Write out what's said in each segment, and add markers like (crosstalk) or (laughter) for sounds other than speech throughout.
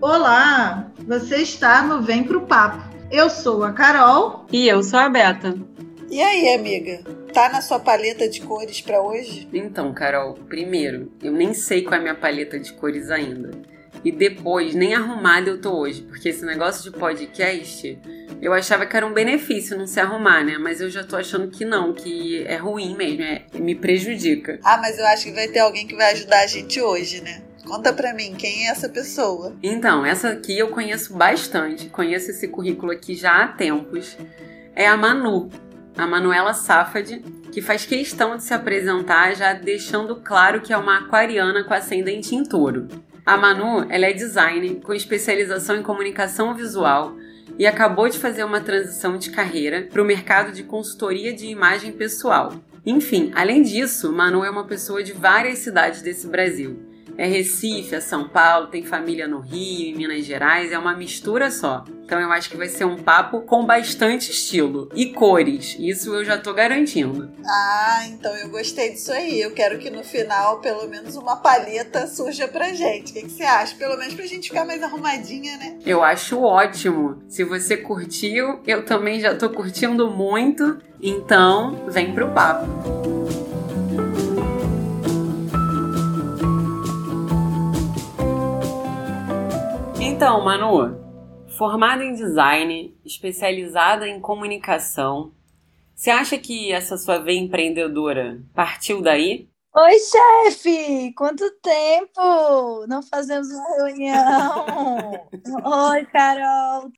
Olá, você está no Vem Pro Papo. Eu sou a Carol. E eu sou a Beta. E aí, amiga? Tá na sua paleta de cores para hoje? Então, Carol, primeiro, eu nem sei qual é a minha paleta de cores ainda. E depois, nem arrumada eu tô hoje, porque esse negócio de podcast, eu achava que era um benefício não se arrumar, né? Mas eu já tô achando que não, que é ruim mesmo, é, me prejudica. Ah, mas eu acho que vai ter alguém que vai ajudar a gente hoje, né? Conta pra mim, quem é essa pessoa? Então, essa aqui eu conheço bastante, conheço esse currículo aqui já há tempos. É a Manu, a Manuela Safad, que faz questão de se apresentar já deixando claro que é uma aquariana com ascendente em touro. A Manu, ela é designer com especialização em comunicação visual e acabou de fazer uma transição de carreira para o mercado de consultoria de imagem pessoal. Enfim, além disso, Manu é uma pessoa de várias cidades desse Brasil é Recife, é São Paulo, tem família no Rio, em Minas Gerais, é uma mistura só. Então eu acho que vai ser um papo com bastante estilo e cores. Isso eu já tô garantindo. Ah, então eu gostei disso aí. Eu quero que no final, pelo menos, uma paleta surja pra gente. O que, que você acha? Pelo menos pra gente ficar mais arrumadinha, né? Eu acho ótimo. Se você curtiu, eu também já tô curtindo muito. Então, vem pro papo. Então, Manu, formada em design, especializada em comunicação, você acha que essa sua veia empreendedora partiu daí? Oi, chefe! Quanto tempo! Não fazemos uma reunião! (laughs) Oi, Carol!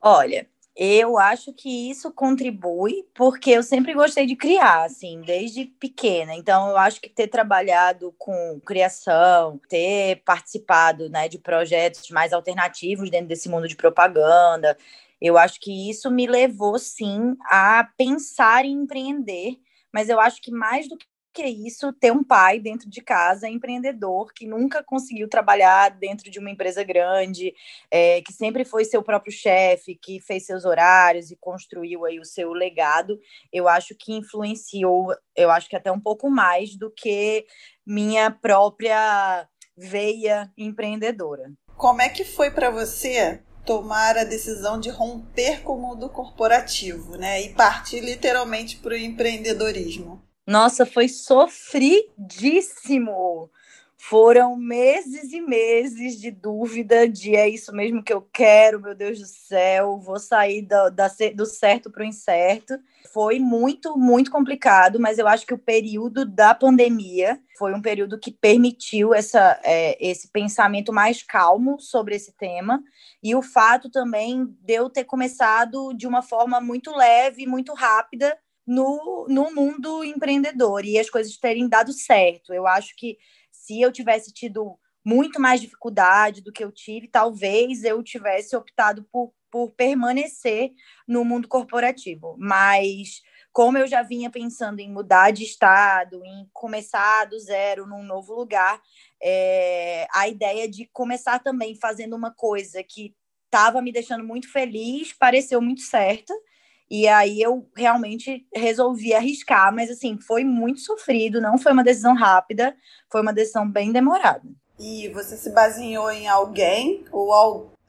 Olha, eu acho que isso contribui porque eu sempre gostei de criar, assim, desde pequena. Então, eu acho que ter trabalhado com criação, ter participado, né, de projetos mais alternativos dentro desse mundo de propaganda, eu acho que isso me levou, sim, a pensar em empreender. Mas eu acho que mais do que é isso ter um pai dentro de casa empreendedor que nunca conseguiu trabalhar dentro de uma empresa grande, é, que sempre foi seu próprio chefe, que fez seus horários e construiu aí o seu legado. Eu acho que influenciou, eu acho que até um pouco mais do que minha própria veia empreendedora. Como é que foi para você tomar a decisão de romper com o mundo corporativo, né, e partir literalmente para o empreendedorismo? Nossa, foi sofridíssimo. Foram meses e meses de dúvida de é isso mesmo que eu quero, meu Deus do céu, vou sair do, do certo para o incerto. Foi muito, muito complicado, mas eu acho que o período da pandemia foi um período que permitiu essa, é, esse pensamento mais calmo sobre esse tema. E o fato também de eu ter começado de uma forma muito leve, muito rápida, no, no mundo empreendedor e as coisas terem dado certo. Eu acho que se eu tivesse tido muito mais dificuldade do que eu tive, talvez eu tivesse optado por, por permanecer no mundo corporativo. Mas como eu já vinha pensando em mudar de estado, em começar do zero num novo lugar, é, a ideia de começar também fazendo uma coisa que estava me deixando muito feliz pareceu muito certa. E aí eu realmente resolvi arriscar, mas assim, foi muito sofrido, não foi uma decisão rápida, foi uma decisão bem demorada. E você se baseou em alguém ou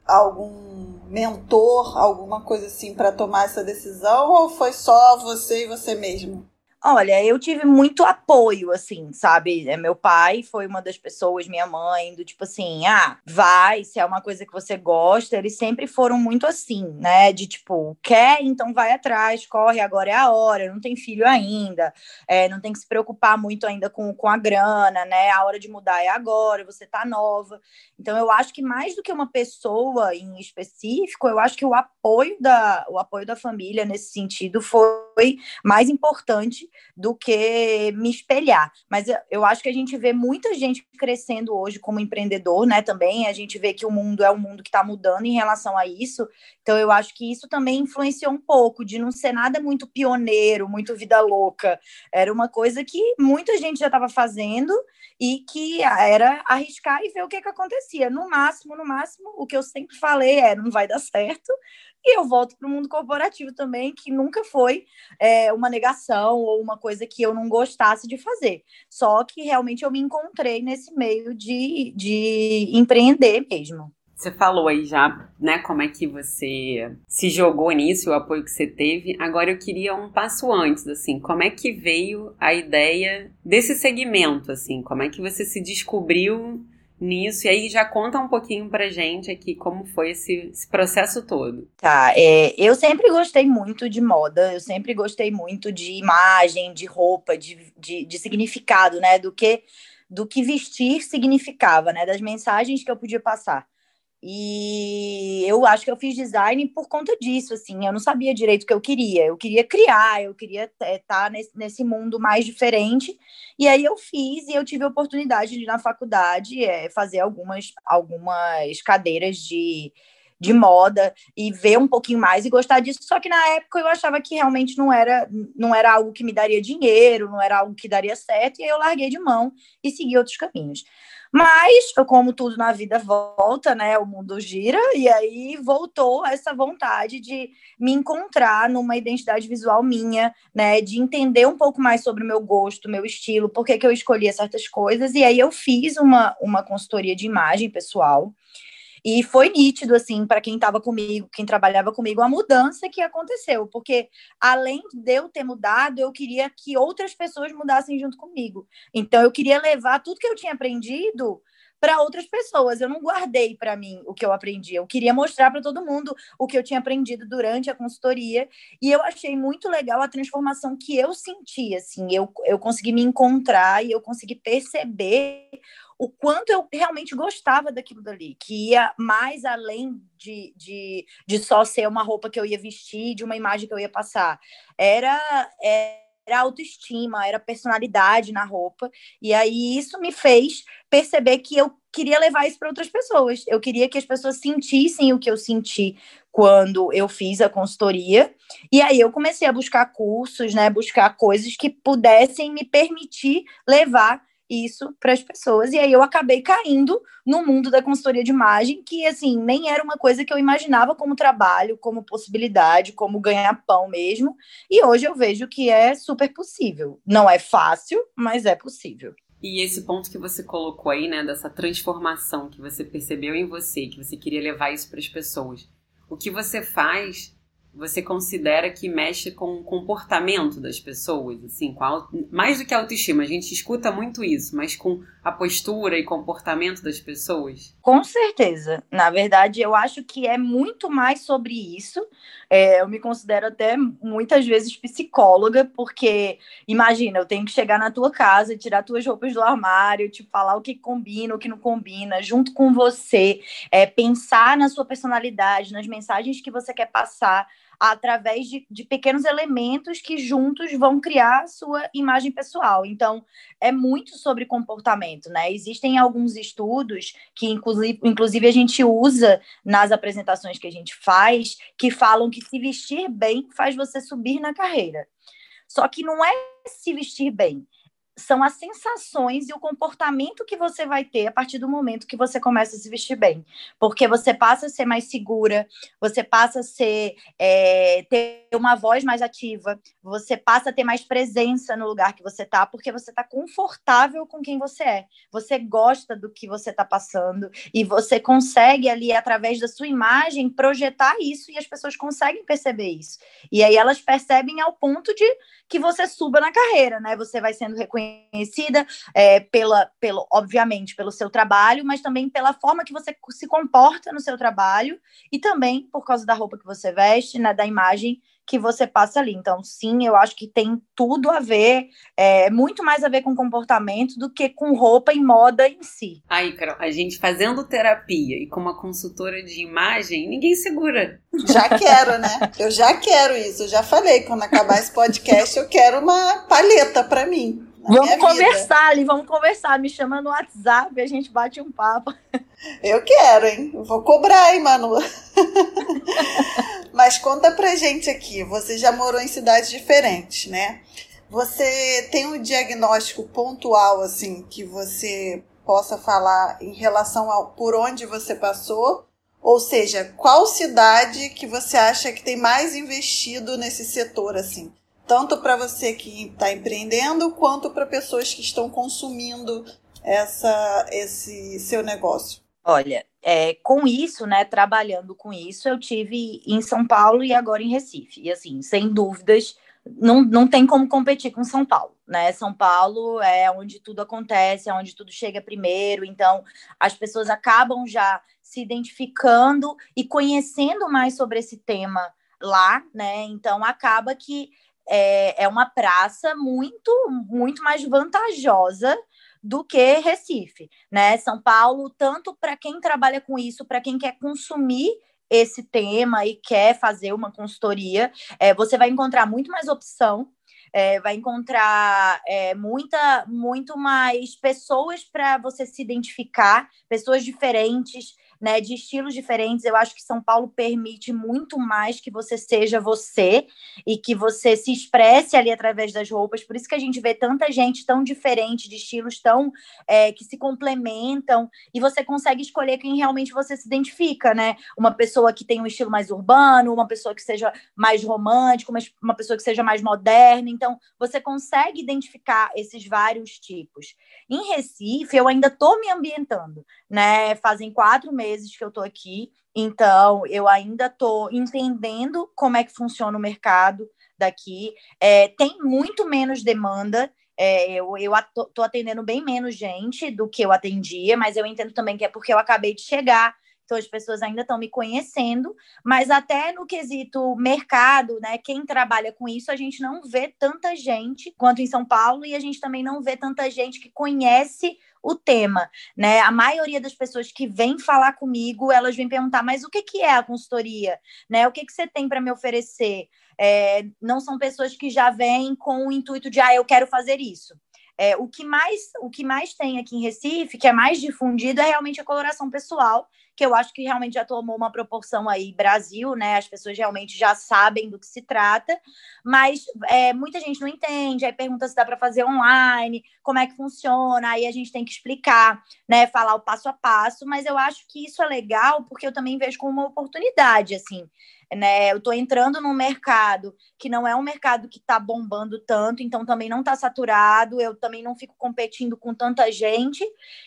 algum mentor, alguma coisa assim para tomar essa decisão ou foi só você e você mesmo? Olha, eu tive muito apoio, assim, sabe? É, meu pai foi uma das pessoas, minha mãe, do tipo assim, ah, vai, se é uma coisa que você gosta. Eles sempre foram muito assim, né? De tipo, quer, então vai atrás, corre, agora é a hora, não tem filho ainda, é, não tem que se preocupar muito ainda com, com a grana, né? A hora de mudar é agora, você tá nova. Então, eu acho que mais do que uma pessoa em específico, eu acho que o apoio da, o apoio da família nesse sentido foi mais importante do que me espelhar. Mas eu acho que a gente vê muita gente crescendo hoje como empreendedor, né? Também a gente vê que o mundo é um mundo que está mudando em relação a isso. Então eu acho que isso também influenciou um pouco de não ser nada muito pioneiro, muito vida louca. Era uma coisa que muita gente já estava fazendo e que era arriscar e ver o que, que acontecia. No máximo, no máximo, o que eu sempre falei é não vai dar certo, e eu volto para o mundo corporativo também, que nunca foi é, uma negação ou uma coisa que eu não gostasse de fazer. Só que realmente eu me encontrei nesse meio de, de empreender mesmo. Você falou aí já, né, como é que você se jogou nisso, o apoio que você teve. Agora eu queria um passo antes, assim, como é que veio a ideia desse segmento, assim, como é que você se descobriu nisso? E aí já conta um pouquinho pra gente aqui como foi esse, esse processo todo. Tá, é, eu sempre gostei muito de moda, eu sempre gostei muito de imagem, de roupa, de, de, de significado, né, do que do que vestir significava, né, das mensagens que eu podia passar. E eu acho que eu fiz design por conta disso, assim, eu não sabia direito o que eu queria. Eu queria criar, eu queria estar é, tá nesse, nesse mundo mais diferente. E aí eu fiz e eu tive a oportunidade de, na faculdade, é, fazer algumas, algumas cadeiras de, de moda e ver um pouquinho mais e gostar disso. Só que na época eu achava que realmente não era, não era algo que me daria dinheiro, não era algo que daria certo, e aí eu larguei de mão e segui outros caminhos. Mas, como tudo na vida volta, né? O mundo gira, e aí voltou essa vontade de me encontrar numa identidade visual minha, né? De entender um pouco mais sobre o meu gosto, meu estilo, por que, que eu escolhia certas coisas. E aí eu fiz uma, uma consultoria de imagem pessoal. E foi nítido, assim, para quem estava comigo, quem trabalhava comigo, a mudança que aconteceu, porque além de eu ter mudado, eu queria que outras pessoas mudassem junto comigo. Então, eu queria levar tudo que eu tinha aprendido para outras pessoas. Eu não guardei para mim o que eu aprendi. Eu queria mostrar para todo mundo o que eu tinha aprendido durante a consultoria. E eu achei muito legal a transformação que eu senti. Assim, eu, eu consegui me encontrar e eu consegui perceber o quanto eu realmente gostava daquilo dali, que ia mais além de, de, de só ser uma roupa que eu ia vestir, de uma imagem que eu ia passar. Era. Era autoestima, era personalidade na roupa, e aí isso me fez perceber que eu queria levar isso para outras pessoas. Eu queria que as pessoas sentissem o que eu senti quando eu fiz a consultoria. E aí eu comecei a buscar cursos, né, buscar coisas que pudessem me permitir levar isso para as pessoas. E aí eu acabei caindo no mundo da consultoria de imagem, que assim, nem era uma coisa que eu imaginava como trabalho, como possibilidade, como ganhar pão mesmo. E hoje eu vejo que é super possível. Não é fácil, mas é possível. E esse ponto que você colocou aí, né, dessa transformação que você percebeu em você, que você queria levar isso para as pessoas. O que você faz você considera que mexe com o comportamento das pessoas, assim, com mais do que a autoestima, a gente escuta muito isso, mas com a postura e comportamento das pessoas? Com certeza. Na verdade, eu acho que é muito mais sobre isso. É, eu me considero até muitas vezes psicóloga, porque imagina, eu tenho que chegar na tua casa, tirar tuas roupas do armário, te falar o que combina, o que não combina, junto com você, é, pensar na sua personalidade, nas mensagens que você quer passar através de, de pequenos elementos que juntos vão criar a sua imagem pessoal. Então, é muito sobre comportamento, né? Existem alguns estudos que, inclusive, inclusive, a gente usa nas apresentações que a gente faz, que falam que se vestir bem faz você subir na carreira. Só que não é se vestir bem, são as sensações e o comportamento que você vai ter a partir do momento que você começa a se vestir bem. Porque você passa a ser mais segura, você passa a ser, é, ter uma voz mais ativa, você passa a ter mais presença no lugar que você está, porque você está confortável com quem você é. Você gosta do que você está passando e você consegue ali, através da sua imagem, projetar isso e as pessoas conseguem perceber isso. E aí elas percebem ao ponto de que você suba na carreira, né? Você vai sendo reconhecida é, pela, pelo, obviamente, pelo seu trabalho, mas também pela forma que você se comporta no seu trabalho e também por causa da roupa que você veste, né? Da imagem que você passa ali. Então, sim, eu acho que tem tudo a ver, é, muito mais a ver com comportamento do que com roupa e moda em si. Aí, Carol, a gente fazendo terapia e com uma consultora de imagem, ninguém segura. Já quero, né? Eu já quero isso. Eu já falei, quando acabar esse podcast, eu quero uma paleta para mim. Vamos conversar vida. ali, vamos conversar. Me chama no WhatsApp, a gente bate um papo. Eu quero, hein? vou cobrar, hein, Manu? (laughs) Mas conta pra gente aqui. Você já morou em cidades diferentes, né? Você tem um diagnóstico pontual, assim, que você possa falar em relação ao por onde você passou? Ou seja, qual cidade que você acha que tem mais investido nesse setor, assim? Tanto para você que está empreendendo quanto para pessoas que estão consumindo essa, esse seu negócio? Olha, é, com isso, né, trabalhando com isso, eu tive em São Paulo e agora em Recife. E assim, sem dúvidas, não, não tem como competir com São Paulo, né? São Paulo é onde tudo acontece, é onde tudo chega primeiro, então as pessoas acabam já se identificando e conhecendo mais sobre esse tema lá, né? Então acaba que é, é uma praça muito, muito mais vantajosa do que Recife, né? São Paulo, tanto para quem trabalha com isso, para quem quer consumir esse tema e quer fazer uma consultoria, é, você vai encontrar muito mais opção, é, vai encontrar é, muita, muito mais pessoas para você se identificar, pessoas diferentes, né, de estilos diferentes. Eu acho que São Paulo permite muito mais que você seja você e que você se expresse ali através das roupas. Por isso que a gente vê tanta gente tão diferente, de estilos tão é, que se complementam, e você consegue escolher quem realmente você se identifica, né? Uma pessoa que tem um estilo mais urbano, uma pessoa que seja mais romântico, uma, pessoa que seja mais moderna. Então, você consegue identificar esses vários tipos. Em Recife, eu ainda estou me ambientando, né? Fazem quatro meses meses que eu estou aqui, então eu ainda estou entendendo como é que funciona o mercado daqui. É, tem muito menos demanda. É, eu estou atendendo bem menos gente do que eu atendia, mas eu entendo também que é porque eu acabei de chegar, então as pessoas ainda estão me conhecendo, mas até no quesito mercado, né? Quem trabalha com isso, a gente não vê tanta gente quanto em São Paulo, e a gente também não vê tanta gente que conhece o tema, né? A maioria das pessoas que vêm falar comigo, elas vêm perguntar, mas o que, que é a consultoria, né? O que, que você tem para me oferecer? É, não são pessoas que já vêm com o intuito de, ah, eu quero fazer isso. É, o, que mais, o que mais tem aqui em Recife, que é mais difundido, é realmente a coloração pessoal, que eu acho que realmente já tomou uma proporção aí Brasil, né? As pessoas realmente já sabem do que se trata, mas é, muita gente não entende, aí pergunta se dá para fazer online, como é que funciona, aí a gente tem que explicar, né? Falar o passo a passo, mas eu acho que isso é legal porque eu também vejo como uma oportunidade, assim né? Eu estou entrando num mercado que não é um mercado que está bombando tanto, então também não está saturado, eu também não fico competindo com tanta gente,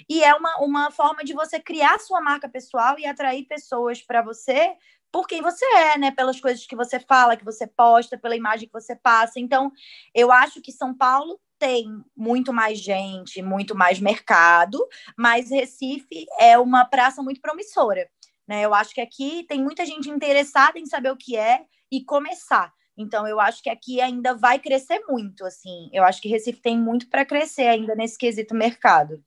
e é uma, uma forma de você criar sua marca pessoal e atrair pessoas para você por quem você é, né? Pelas coisas que você fala, que você posta, pela imagem que você passa. Então, eu acho que São Paulo tem muito mais gente, muito mais mercado, mas Recife é uma praça muito promissora. Né? Eu acho que aqui tem muita gente interessada em saber o que é e começar. Então, eu acho que aqui ainda vai crescer muito, assim. Eu acho que Recife tem muito para crescer ainda nesse quesito mercado.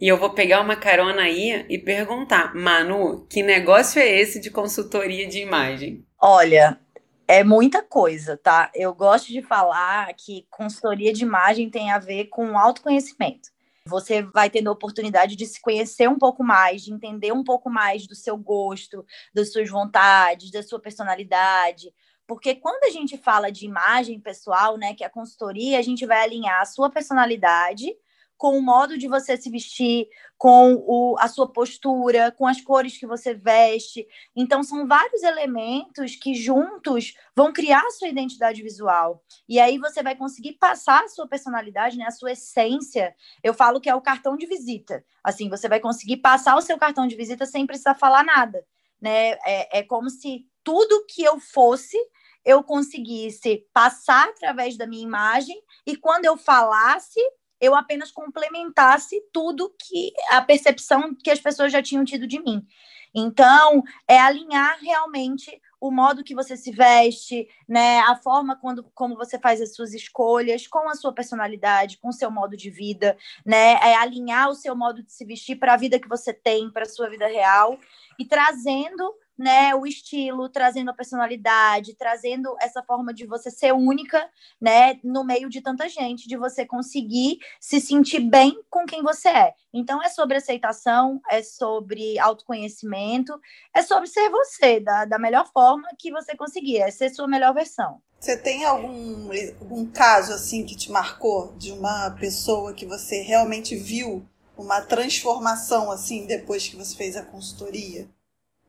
E eu vou pegar uma carona aí e perguntar, Manu, que negócio é esse de consultoria de imagem? Olha, é muita coisa, tá? Eu gosto de falar que consultoria de imagem tem a ver com autoconhecimento. Você vai tendo a oportunidade de se conhecer um pouco mais, de entender um pouco mais do seu gosto, das suas vontades, da sua personalidade. Porque quando a gente fala de imagem pessoal, né, que é a consultoria, a gente vai alinhar a sua personalidade com o modo de você se vestir, com o, a sua postura, com as cores que você veste. Então, são vários elementos que juntos vão criar a sua identidade visual. E aí você vai conseguir passar a sua personalidade, né, a sua essência. Eu falo que é o cartão de visita. Assim, você vai conseguir passar o seu cartão de visita sem precisar falar nada. Né? É, é como se tudo que eu fosse eu conseguisse passar através da minha imagem e quando eu falasse, eu apenas complementasse tudo que a percepção que as pessoas já tinham tido de mim. Então, é alinhar realmente o modo que você se veste, né, a forma quando, como você faz as suas escolhas, com a sua personalidade, com o seu modo de vida, né, é alinhar o seu modo de se vestir para a vida que você tem, para a sua vida real e trazendo né, o estilo, trazendo a personalidade, trazendo essa forma de você ser única, né, no meio de tanta gente, de você conseguir se sentir bem com quem você é. Então é sobre aceitação, é sobre autoconhecimento, é sobre ser você da, da melhor forma que você conseguir, é ser sua melhor versão. Você tem algum, algum caso assim que te marcou de uma pessoa que você realmente viu uma transformação assim depois que você fez a consultoria?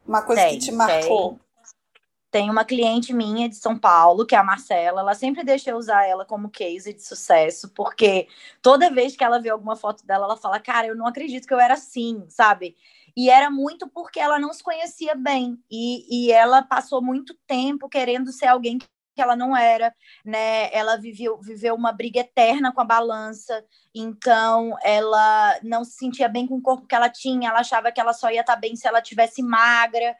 Uma coisa tem, que te marcou. Tem. Tem uma cliente minha de São Paulo, que é a Marcela, ela sempre deixa eu usar ela como case de sucesso, porque toda vez que ela vê alguma foto dela, ela fala: Cara, eu não acredito que eu era assim, sabe? E era muito porque ela não se conhecia bem. E, e ela passou muito tempo querendo ser alguém que ela não era, né? Ela viveu, viveu uma briga eterna com a balança, então ela não se sentia bem com o corpo que ela tinha, ela achava que ela só ia estar tá bem se ela tivesse magra.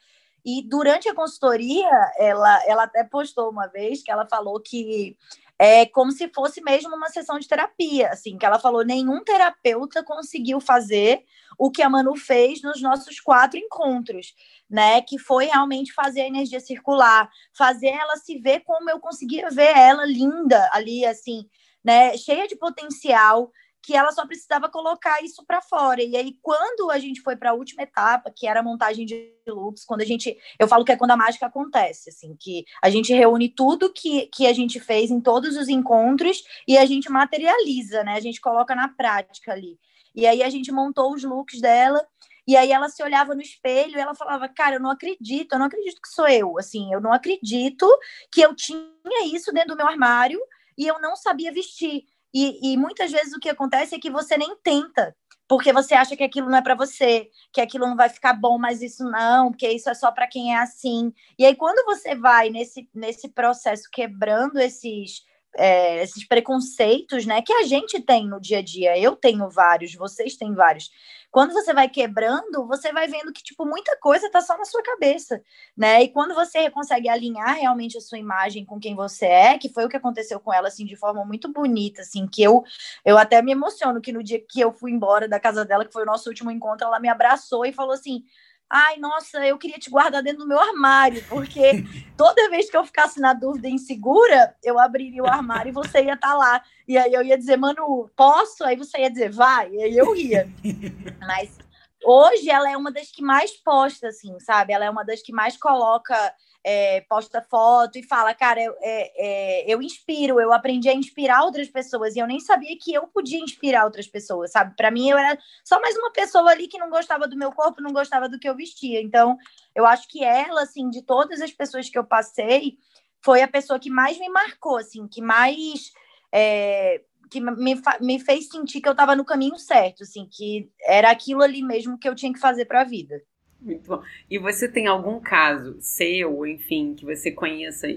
E durante a consultoria, ela, ela até postou uma vez que ela falou que é como se fosse mesmo uma sessão de terapia, assim, que ela falou, nenhum terapeuta conseguiu fazer o que a Manu fez nos nossos quatro encontros, né, que foi realmente fazer a energia circular, fazer ela se ver como eu conseguia ver ela linda ali, assim, né, cheia de potencial, que ela só precisava colocar isso para fora. E aí, quando a gente foi para a última etapa, que era a montagem de looks, quando a gente. Eu falo que é quando a mágica acontece, assim, que a gente reúne tudo que, que a gente fez em todos os encontros e a gente materializa, né? A gente coloca na prática ali. E aí a gente montou os looks dela. E aí ela se olhava no espelho e ela falava, cara, eu não acredito, eu não acredito que sou eu, assim, eu não acredito que eu tinha isso dentro do meu armário e eu não sabia vestir. E, e muitas vezes o que acontece é que você nem tenta, porque você acha que aquilo não é para você, que aquilo não vai ficar bom, mas isso não, porque isso é só para quem é assim. E aí, quando você vai nesse, nesse processo quebrando esses é, esses preconceitos, né, que a gente tem no dia a dia. Eu tenho vários, vocês têm vários. Quando você vai quebrando, você vai vendo que tipo muita coisa está só na sua cabeça, né? E quando você consegue alinhar realmente a sua imagem com quem você é, que foi o que aconteceu com ela assim de forma muito bonita, assim, que eu eu até me emociono que no dia que eu fui embora da casa dela, que foi o nosso último encontro, ela me abraçou e falou assim: ai, nossa, eu queria te guardar dentro do meu armário, porque (laughs) toda vez que eu ficasse na dúvida insegura, eu abriria o armário e você ia estar tá lá. E aí eu ia dizer, mano, posso? Aí você ia dizer, vai. E aí eu ia. (laughs) Mas hoje ela é uma das que mais posta, assim, sabe? Ela é uma das que mais coloca é, posta foto e fala, cara, eu, é, é, eu inspiro, eu aprendi a inspirar outras pessoas e eu nem sabia que eu podia inspirar outras pessoas, sabe? Para mim, eu era só mais uma pessoa ali que não gostava do meu corpo, não gostava do que eu vestia. Então, eu acho que ela, assim, de todas as pessoas que eu passei, foi a pessoa que mais me marcou, assim, que mais. É, que me, me fez sentir que eu estava no caminho certo, assim, que era aquilo ali mesmo que eu tinha que fazer para a vida. Muito bom. E você tem algum caso seu, enfim, que você conheça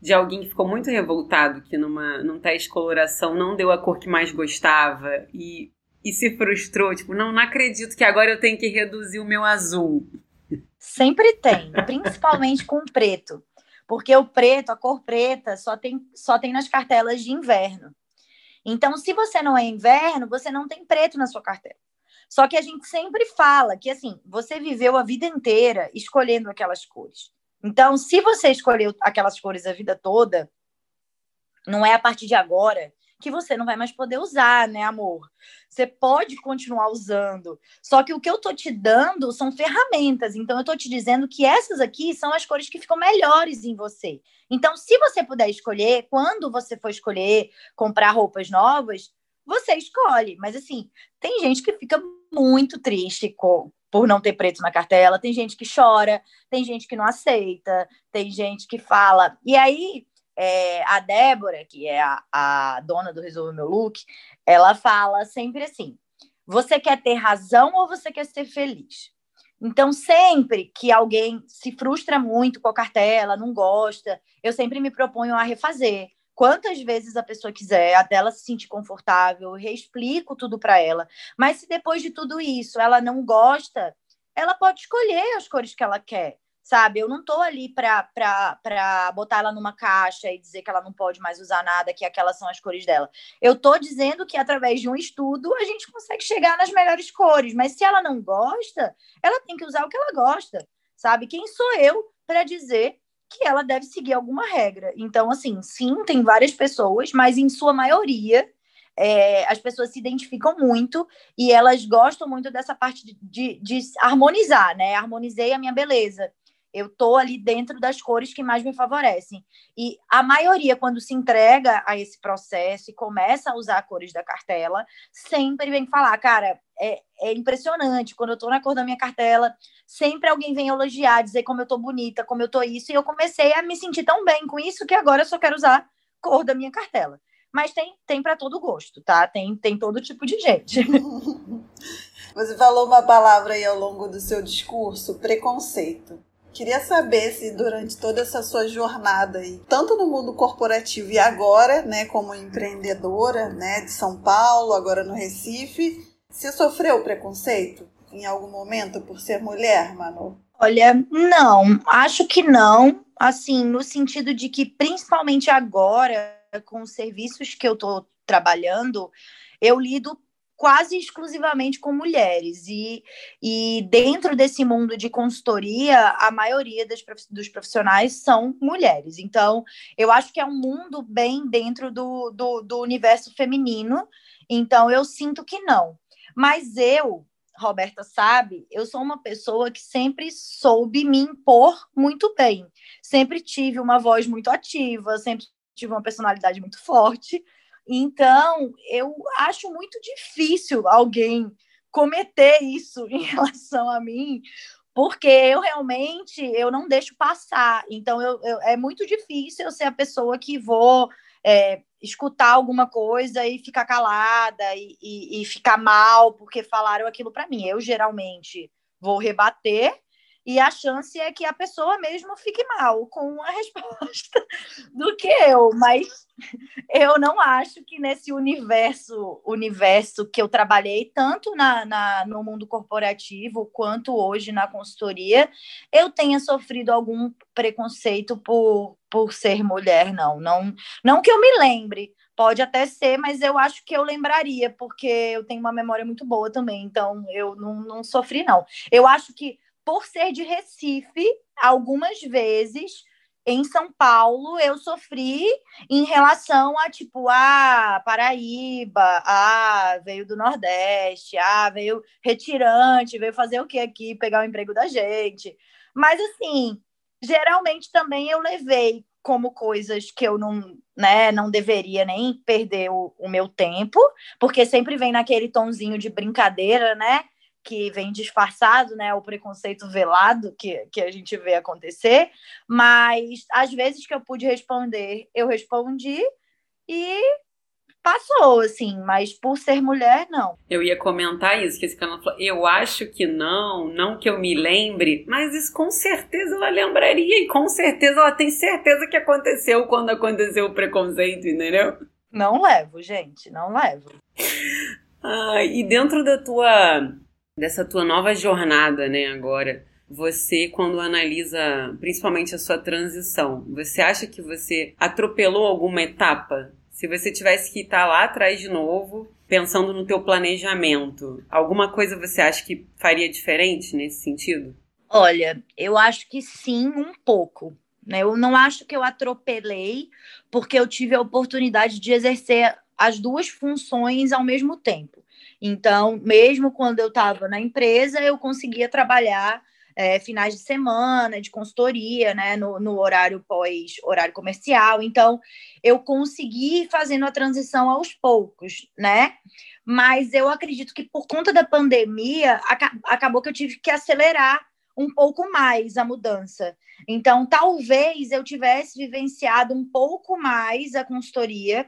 de alguém que ficou muito revoltado, que numa, num teste de coloração não deu a cor que mais gostava e, e se frustrou? Tipo, não, não acredito que agora eu tenho que reduzir o meu azul. Sempre tem, principalmente com o preto. Porque o preto, a cor preta, só tem, só tem nas cartelas de inverno. Então, se você não é inverno, você não tem preto na sua cartela. Só que a gente sempre fala que, assim, você viveu a vida inteira escolhendo aquelas cores. Então, se você escolheu aquelas cores a vida toda, não é a partir de agora que você não vai mais poder usar, né, amor? Você pode continuar usando. Só que o que eu tô te dando são ferramentas. Então, eu tô te dizendo que essas aqui são as cores que ficam melhores em você. Então, se você puder escolher, quando você for escolher comprar roupas novas, você escolhe. Mas, assim, tem gente que fica muito triste com, por não ter preto na cartela, tem gente que chora, tem gente que não aceita, tem gente que fala. E aí, é, a Débora, que é a, a dona do Resolve Meu Look, ela fala sempre assim: você quer ter razão ou você quer ser feliz? Então, sempre que alguém se frustra muito com a cartela, não gosta, eu sempre me proponho a refazer quantas vezes a pessoa quiser, até ela se sentir confortável, eu reexplico tudo para ela. Mas se depois de tudo isso ela não gosta, ela pode escolher as cores que ela quer, sabe? Eu não estou ali para botar ela numa caixa e dizer que ela não pode mais usar nada, que aquelas são as cores dela. Eu estou dizendo que através de um estudo a gente consegue chegar nas melhores cores, mas se ela não gosta, ela tem que usar o que ela gosta, sabe? Quem sou eu para dizer que ela deve seguir alguma regra. Então, assim, sim, tem várias pessoas, mas em sua maioria é, as pessoas se identificam muito e elas gostam muito dessa parte de, de, de, harmonizar, né? Harmonizei a minha beleza. Eu tô ali dentro das cores que mais me favorecem. E a maioria, quando se entrega a esse processo e começa a usar cores da cartela, sempre vem falar, cara, é, é impressionante. Quando eu tô na cor da minha cartela, sempre alguém vem elogiar, dizer como eu tô bonita, como eu tô isso. E eu comecei a me sentir tão bem com isso que agora eu só quero usar cor da minha cartela. Mas tem, tem para todo gosto, tá? Tem, tem todo tipo de gente. (laughs) (laughs) Você falou uma palavra aí ao longo do seu discurso, preconceito. Queria saber se durante toda essa sua jornada aí, tanto no mundo corporativo e agora, né, como empreendedora, né, de São Paulo, agora no Recife, você sofreu preconceito em algum momento por ser mulher, Manu? Olha, não, acho que não. Assim, no sentido de que, principalmente agora, com os serviços que eu estou trabalhando, eu lido quase exclusivamente com mulheres. E, e dentro desse mundo de consultoria, a maioria das, dos profissionais são mulheres. Então, eu acho que é um mundo bem dentro do, do, do universo feminino. Então, eu sinto que não. Mas eu, Roberta sabe, eu sou uma pessoa que sempre soube me impor muito bem. Sempre tive uma voz muito ativa, sempre tive uma personalidade muito forte. Então, eu acho muito difícil alguém cometer isso em (laughs) relação a mim, porque eu realmente eu não deixo passar. Então, eu, eu é muito difícil eu ser a pessoa que vou é, escutar alguma coisa e ficar calada e, e, e ficar mal porque falaram aquilo para mim. Eu geralmente vou rebater e a chance é que a pessoa mesmo fique mal com a resposta (laughs) do que eu, mas eu não acho que nesse universo, universo que eu trabalhei tanto na, na, no mundo corporativo quanto hoje na consultoria, eu tenha sofrido algum preconceito por, por ser mulher, não, não, não que eu me lembre. Pode até ser, mas eu acho que eu lembraria, porque eu tenho uma memória muito boa também, então eu não, não sofri, não. Eu acho que por ser de Recife, algumas vezes em São Paulo eu sofri em relação a tipo, ah, Paraíba, ah, veio do Nordeste, ah, veio retirante, veio fazer o que aqui, pegar o emprego da gente. Mas assim, geralmente também eu levei como coisas que eu não, né, não deveria nem perder o, o meu tempo, porque sempre vem naquele tonzinho de brincadeira, né? Que vem disfarçado, né, o preconceito velado que, que a gente vê acontecer, mas às vezes que eu pude responder, eu respondi e passou, assim, mas por ser mulher, não. Eu ia comentar isso, que esse canal falou, eu acho que não, não que eu me lembre, mas isso com certeza ela lembraria, e com certeza ela tem certeza que aconteceu quando aconteceu o preconceito, entendeu? Não levo, gente, não levo. Ah, e dentro da tua dessa tua nova jornada, né, agora, você quando analisa principalmente a sua transição, você acha que você atropelou alguma etapa? Se você tivesse que estar lá atrás de novo, pensando no teu planejamento, alguma coisa você acha que faria diferente nesse sentido? Olha, eu acho que sim, um pouco. Né? Eu não acho que eu atropelei, porque eu tive a oportunidade de exercer as duas funções ao mesmo tempo. Então, mesmo quando eu estava na empresa, eu conseguia trabalhar é, finais de semana, de consultoria, né, no, no horário pós horário comercial. Então, eu consegui fazendo a transição aos poucos, né? Mas eu acredito que por conta da pandemia, acabou que eu tive que acelerar um pouco mais a mudança. Então, talvez eu tivesse vivenciado um pouco mais a consultoria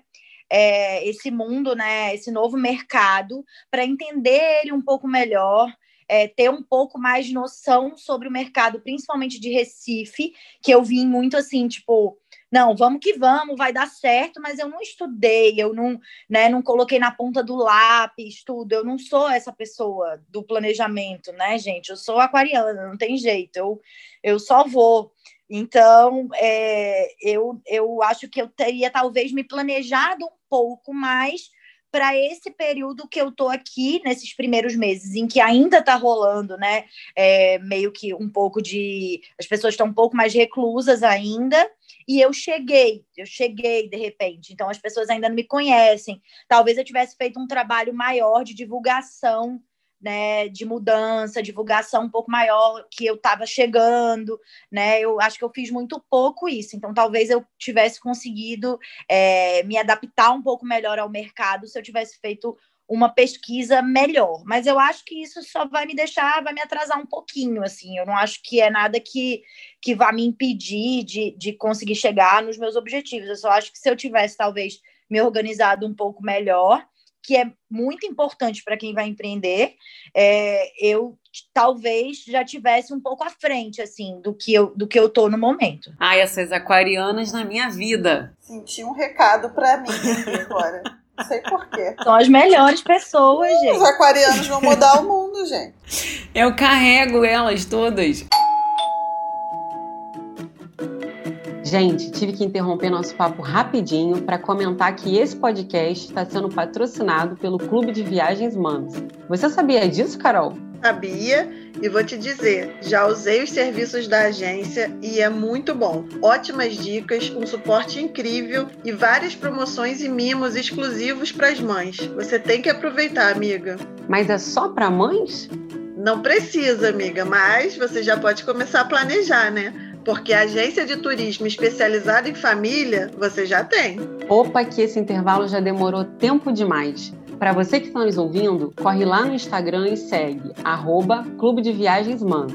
é, esse mundo, né, esse novo mercado, para entender ele um pouco melhor, é, ter um pouco mais de noção sobre o mercado, principalmente de Recife, que eu vim muito assim, tipo, não, vamos que vamos, vai dar certo, mas eu não estudei, eu não, né, não coloquei na ponta do lápis tudo, eu não sou essa pessoa do planejamento, né, gente? Eu sou aquariana, não tem jeito, eu, eu só vou. Então, é, eu, eu acho que eu teria talvez me planejado um pouco mais para esse período que eu tô aqui, nesses primeiros meses, em que ainda está rolando, né? É, meio que um pouco de. As pessoas estão um pouco mais reclusas ainda, e eu cheguei, eu cheguei de repente. Então, as pessoas ainda não me conhecem. Talvez eu tivesse feito um trabalho maior de divulgação né, de mudança, divulgação um pouco maior que eu estava chegando, né? Eu acho que eu fiz muito pouco isso, então talvez eu tivesse conseguido é, me adaptar um pouco melhor ao mercado se eu tivesse feito uma pesquisa melhor. Mas eu acho que isso só vai me deixar, vai me atrasar um pouquinho, assim. Eu não acho que é nada que, que vá me impedir de, de conseguir chegar nos meus objetivos. Eu só acho que se eu tivesse, talvez, me organizado um pouco melhor, que é muito importante para quem vai empreender, é, eu talvez já tivesse um pouco à frente, assim, do que eu, do que eu tô no momento. Ai, essas aquarianas na minha vida. Senti um recado para mim agora. Não sei porquê. São as melhores pessoas, gente. Os aquarianos vão mudar o mundo, gente. Eu carrego elas todas. Gente, tive que interromper nosso papo rapidinho para comentar que esse podcast está sendo patrocinado pelo Clube de Viagens Manos. Você sabia disso, Carol? Sabia e vou te dizer, já usei os serviços da agência e é muito bom. Ótimas dicas, um suporte incrível e várias promoções e mimos exclusivos para as mães. Você tem que aproveitar, amiga. Mas é só para mães? Não precisa, amiga, mas você já pode começar a planejar, né? Porque agência de turismo especializada em família, você já tem. Opa, que esse intervalo já demorou tempo demais. Para você que está nos ouvindo, corre lá no Instagram e segue arroba Clube de Viagens Mans.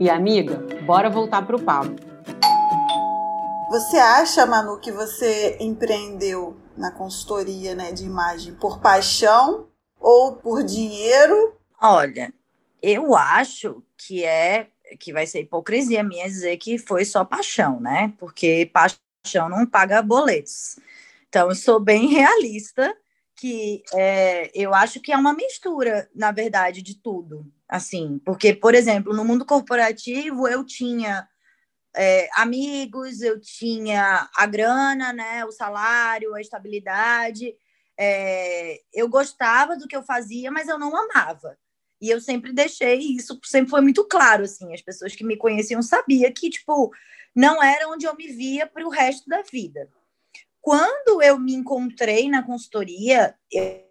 E amiga, bora voltar para o papo. Você acha, Manu, que você empreendeu na consultoria né, de imagem por paixão ou por dinheiro? Olha, eu acho que é que vai ser hipocrisia minha dizer que foi só paixão, né? Porque paixão não paga boletos. Então, eu sou bem (laughs) realista, que é, eu acho que é uma mistura, na verdade, de tudo. Assim, porque, por exemplo, no mundo corporativo eu tinha é, amigos, eu tinha a grana, né? O salário, a estabilidade. É, eu gostava do que eu fazia, mas eu não amava. E eu sempre deixei isso, sempre foi muito claro, assim, as pessoas que me conheciam sabiam que, tipo, não era onde eu me via para o resto da vida. Quando eu me encontrei na consultoria,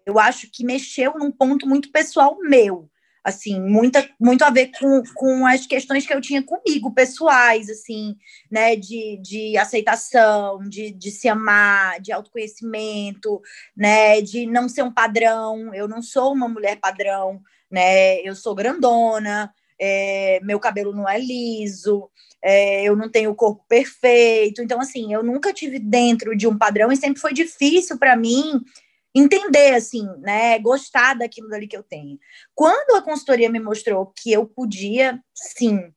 eu acho que mexeu num ponto muito pessoal meu, assim, muita, muito a ver com, com as questões que eu tinha comigo, pessoais, assim, né, de, de aceitação, de, de se amar, de autoconhecimento, né, de não ser um padrão, eu não sou uma mulher padrão, né? Eu sou grandona, é, meu cabelo não é liso, é, eu não tenho o corpo perfeito. Então, assim, eu nunca tive dentro de um padrão e sempre foi difícil para mim entender, assim, né? Gostar daquilo dali que eu tenho. Quando a consultoria me mostrou que eu podia, sim,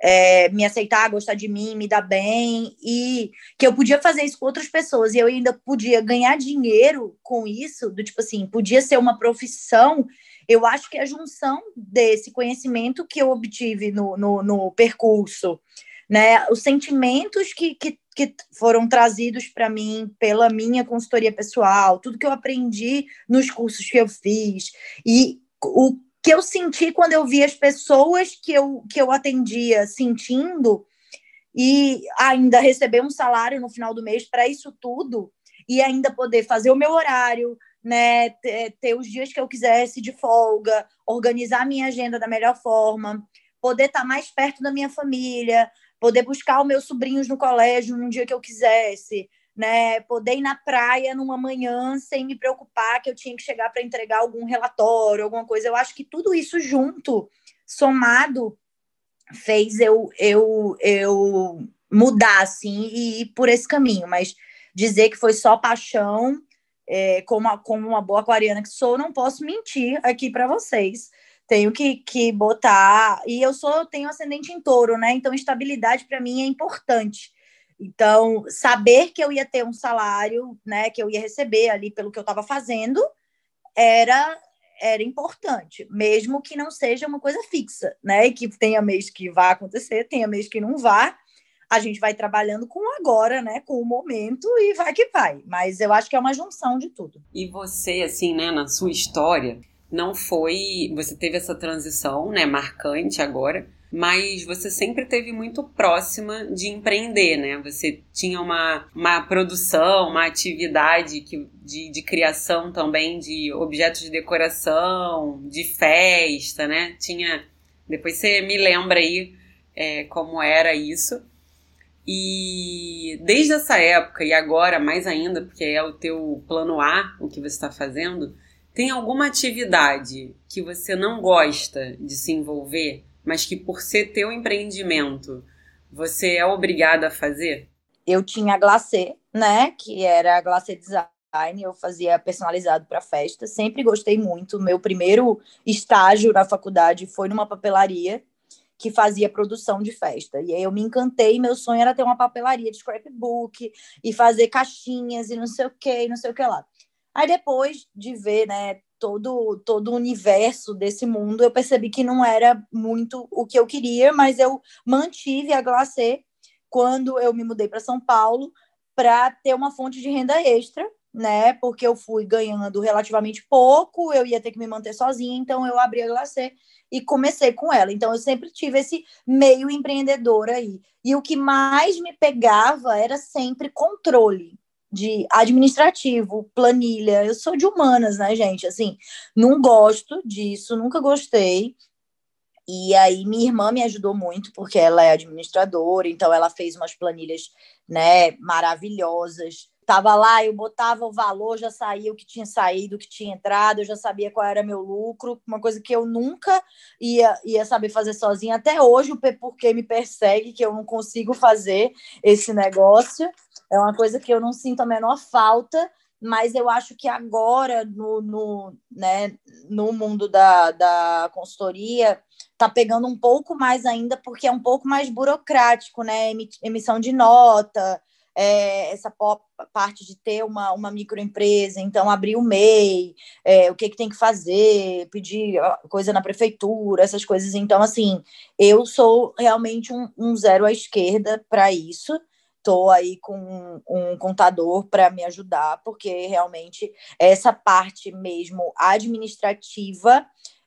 é, me aceitar, gostar de mim, me dar bem, e que eu podia fazer isso com outras pessoas e eu ainda podia ganhar dinheiro com isso, do tipo assim, podia ser uma profissão eu acho que a junção desse conhecimento que eu obtive no, no, no percurso, né, os sentimentos que, que, que foram trazidos para mim pela minha consultoria pessoal, tudo que eu aprendi nos cursos que eu fiz, e o que eu senti quando eu vi as pessoas que eu, que eu atendia sentindo, e ainda receber um salário no final do mês para isso tudo, e ainda poder fazer o meu horário, né, ter, ter os dias que eu quisesse de folga, organizar minha agenda da melhor forma, poder estar tá mais perto da minha família, poder buscar os meus sobrinhos no colégio num dia que eu quisesse, né, poder ir na praia numa manhã sem me preocupar que eu tinha que chegar para entregar algum relatório, alguma coisa. Eu acho que tudo isso junto, somado, fez eu eu eu mudar assim e ir por esse caminho, mas dizer que foi só paixão é, como, como uma boa aquariana que sou, não posso mentir aqui para vocês. Tenho que, que botar. E eu sou tenho ascendente em touro, né? Então, estabilidade para mim é importante. Então, saber que eu ia ter um salário, né, que eu ia receber ali pelo que eu estava fazendo, era era importante, mesmo que não seja uma coisa fixa, né? E que tenha mês que vai acontecer, tenha mês que não vá, a gente vai trabalhando com agora, né, com o momento e vai que vai. Mas eu acho que é uma junção de tudo. E você, assim, né, na sua história, não foi. Você teve essa transição, né, marcante agora, mas você sempre teve muito próxima de empreender, né? Você tinha uma, uma produção, uma atividade que, de, de criação também de objetos de decoração, de festa, né? Tinha. Depois você me lembra aí é, como era isso. E desde essa época e agora mais ainda, porque é o teu plano A, o que você está fazendo, tem alguma atividade que você não gosta de se envolver, mas que por ser teu empreendimento, você é obrigada a fazer? Eu tinha Glacê, né, que era Glacê Design, eu fazia personalizado para festa, sempre gostei muito. Meu primeiro estágio na faculdade foi numa papelaria que fazia produção de festa. E aí eu me encantei, meu sonho era ter uma papelaria de scrapbook e fazer caixinhas e não sei o que, não sei o que lá. Aí depois de ver, né, todo todo o universo desse mundo, eu percebi que não era muito o que eu queria, mas eu mantive a Glacê quando eu me mudei para São Paulo para ter uma fonte de renda extra, né? Porque eu fui ganhando relativamente pouco, eu ia ter que me manter sozinha, então eu abri a Glacê e comecei com ela. Então eu sempre tive esse meio empreendedor aí. E o que mais me pegava era sempre controle de administrativo, planilha. Eu sou de humanas, né, gente? Assim, não gosto disso, nunca gostei. E aí minha irmã me ajudou muito, porque ela é administradora, então ela fez umas planilhas, né, maravilhosas Tava lá, eu botava o valor, já saía o que tinha saído, o que tinha entrado, eu já sabia qual era meu lucro, uma coisa que eu nunca ia, ia saber fazer sozinha. Até hoje o porque me persegue, que eu não consigo fazer esse negócio. É uma coisa que eu não sinto a menor falta, mas eu acho que agora, no, no, né, no mundo da, da consultoria, tá pegando um pouco mais ainda, porque é um pouco mais burocrático, né? Emissão de nota, é, essa parte de ter uma, uma microempresa, então abrir o MEI, é, o que, que tem que fazer, pedir coisa na prefeitura, essas coisas. Então, assim, eu sou realmente um, um zero à esquerda para isso. Estou aí com um, contador para me ajudar, porque realmente essa parte mesmo administrativa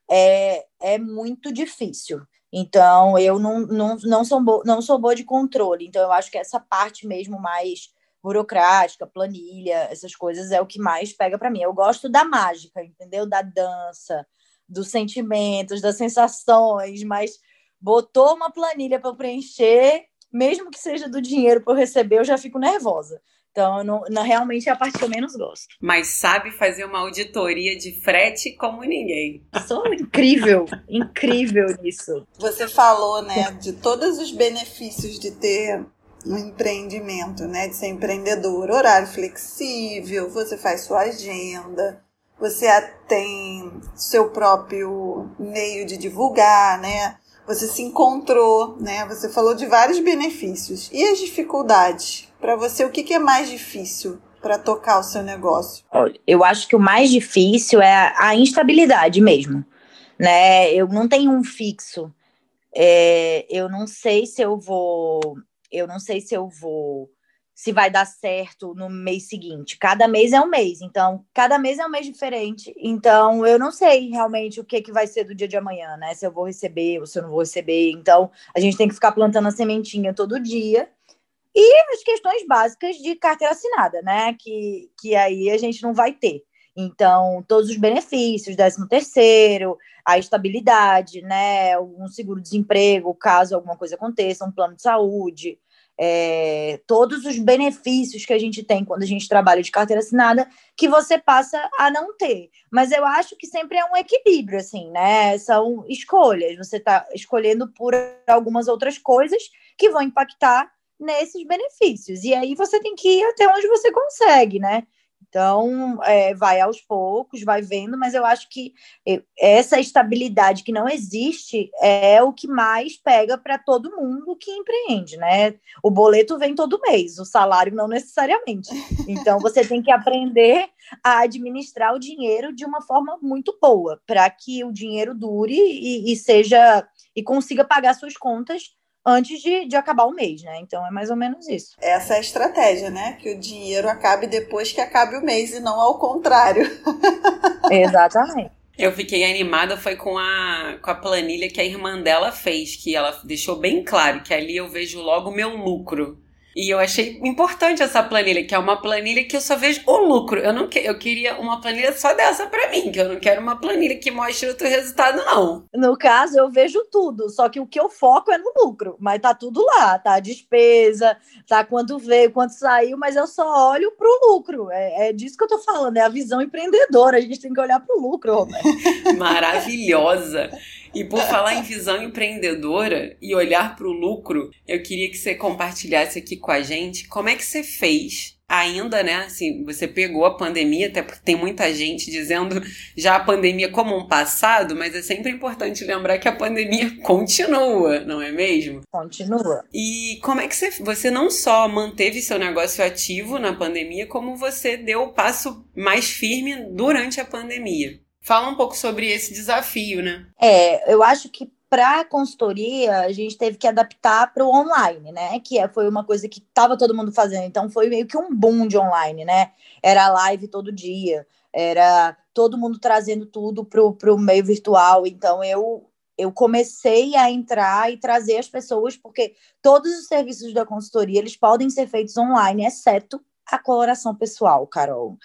é, é muito difícil. Então, eu não, não, não, sou, bo não sou boa de controle. Então, eu acho que essa parte mesmo mais burocrática, planilha, essas coisas é o que mais pega para mim. Eu gosto da mágica, entendeu? Da dança, dos sentimentos, das sensações, mas botou uma planilha para preencher, mesmo que seja do dinheiro para eu receber, eu já fico nervosa. Então, não, não, realmente é a parte que eu menos gosto. Mas sabe fazer uma auditoria de frete como ninguém. Sou incrível, incrível nisso. Você falou, né, de todos os benefícios de ter um empreendimento, né, de ser empreendedor, horário flexível, você faz sua agenda, você tem seu próprio meio de divulgar, né? Você se encontrou, né? Você falou de vários benefícios. E as dificuldades? Para você, o que, que é mais difícil para tocar o seu negócio? Eu acho que o mais difícil é a instabilidade mesmo, né? Eu não tenho um fixo. É, eu não sei se eu vou, eu não sei se eu vou, se vai dar certo no mês seguinte. Cada mês é um mês, então cada mês é um mês diferente. Então eu não sei realmente o que que vai ser do dia de amanhã, né? Se eu vou receber ou se eu não vou receber. Então a gente tem que ficar plantando a sementinha todo dia e as questões básicas de carteira assinada, né? Que, que aí a gente não vai ter. Então, todos os benefícios, 13 terceiro, a estabilidade, né? Um seguro-desemprego, caso alguma coisa aconteça, um plano de saúde, é, todos os benefícios que a gente tem quando a gente trabalha de carteira assinada, que você passa a não ter. Mas eu acho que sempre é um equilíbrio, assim, né? São escolhas. Você está escolhendo por algumas outras coisas que vão impactar nesses benefícios. E aí você tem que ir até onde você consegue, né? Então, é, vai aos poucos, vai vendo, mas eu acho que essa estabilidade que não existe é o que mais pega para todo mundo que empreende, né? O boleto vem todo mês, o salário não necessariamente. Então, você tem que aprender a administrar o dinheiro de uma forma muito boa, para que o dinheiro dure e, e seja e consiga pagar suas contas antes de, de acabar o mês, né? Então é mais ou menos isso. Essa é a estratégia, né? Que o dinheiro acabe depois que acabe o mês e não ao contrário. (laughs) Exatamente. Eu fiquei animada foi com a, com a planilha que a irmã dela fez, que ela deixou bem claro que ali eu vejo logo o meu lucro. E eu achei importante essa planilha, que é uma planilha que eu só vejo o lucro. Eu não que, eu queria uma planilha só dessa para mim, que eu não quero uma planilha que mostre outro resultado não. No caso, eu vejo tudo, só que o que eu foco é no lucro, mas tá tudo lá, tá a despesa, tá quanto veio, quanto saiu, mas eu só olho pro lucro. É, é disso que eu tô falando, é a visão empreendedora, a gente tem que olhar pro lucro, Roberto. (laughs) Maravilhosa. E por falar em visão empreendedora e olhar para o lucro, eu queria que você compartilhasse aqui com a gente como é que você fez ainda, né? Assim, você pegou a pandemia, até porque tem muita gente dizendo já a pandemia como um passado, mas é sempre importante lembrar que a pandemia (laughs) continua, não é mesmo? Continua. E como é que você, você não só manteve seu negócio ativo na pandemia, como você deu o passo mais firme durante a pandemia? Fala um pouco sobre esse desafio, né? É, eu acho que para a consultoria, a gente teve que adaptar para o online, né? Que é, foi uma coisa que estava todo mundo fazendo. Então, foi meio que um boom de online, né? Era live todo dia, era todo mundo trazendo tudo para o meio virtual. Então, eu, eu comecei a entrar e trazer as pessoas, porque todos os serviços da consultoria, eles podem ser feitos online, exceto a coloração pessoal, Carol.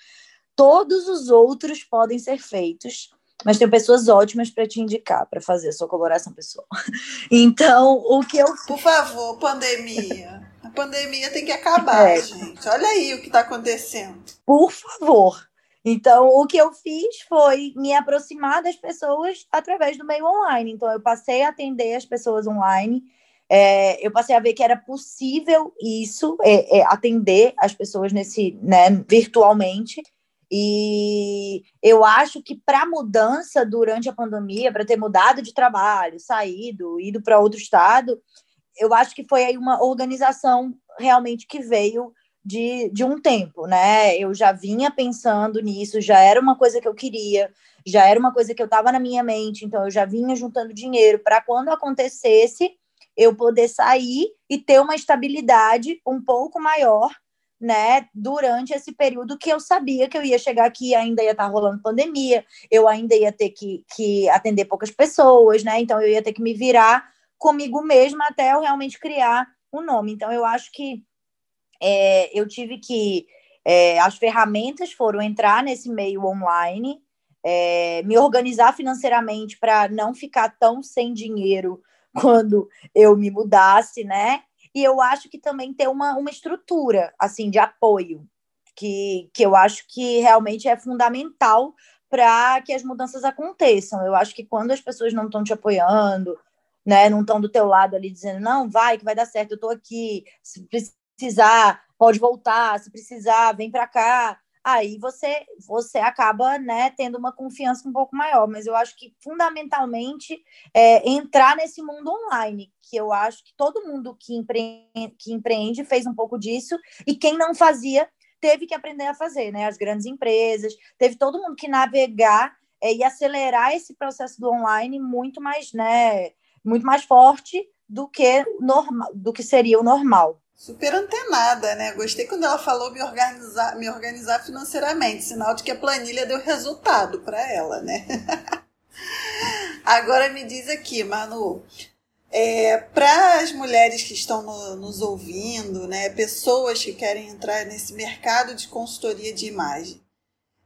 Todos os outros podem ser feitos mas tem pessoas ótimas para te indicar para fazer a sua coloração pessoal. (laughs) Então, o que eu Por favor, pandemia. A pandemia tem que acabar, é. gente. Olha aí o que está acontecendo. Por favor. Então, o que eu fiz foi me aproximar das pessoas através do meio online. Então, eu passei a atender as pessoas online. É, eu passei a ver que era possível isso, é, é, atender as pessoas nesse, né, virtualmente. E eu acho que para mudança durante a pandemia, para ter mudado de trabalho, saído, ido para outro estado, eu acho que foi aí uma organização realmente que veio de, de um tempo, né? Eu já vinha pensando nisso, já era uma coisa que eu queria, já era uma coisa que eu estava na minha mente, então eu já vinha juntando dinheiro para quando acontecesse eu poder sair e ter uma estabilidade um pouco maior né, durante esse período que eu sabia que eu ia chegar aqui, ainda ia estar tá rolando pandemia, eu ainda ia ter que, que atender poucas pessoas, né? Então eu ia ter que me virar comigo mesma até eu realmente criar um nome. Então eu acho que é, eu tive que é, as ferramentas foram entrar nesse meio online, é, me organizar financeiramente para não ficar tão sem dinheiro (laughs) quando eu me mudasse, né? E eu acho que também ter uma, uma estrutura, assim, de apoio, que, que eu acho que realmente é fundamental para que as mudanças aconteçam. Eu acho que quando as pessoas não estão te apoiando, né, não estão do teu lado ali dizendo, não, vai, que vai dar certo, eu estou aqui, se precisar, pode voltar, se precisar, vem para cá aí você você acaba né, tendo uma confiança um pouco maior. Mas eu acho que fundamentalmente é entrar nesse mundo online, que eu acho que todo mundo que empreende, que empreende fez um pouco disso, e quem não fazia teve que aprender a fazer, né? As grandes empresas, teve todo mundo que navegar é, e acelerar esse processo do online muito mais, né, muito mais forte do que normal, do que seria o normal. Super antenada, né? Gostei quando ela falou me organizar, me organizar financeiramente, sinal de que a planilha deu resultado para ela, né? (laughs) Agora me diz aqui, Manu, é, para as mulheres que estão no, nos ouvindo, né, pessoas que querem entrar nesse mercado de consultoria de imagem,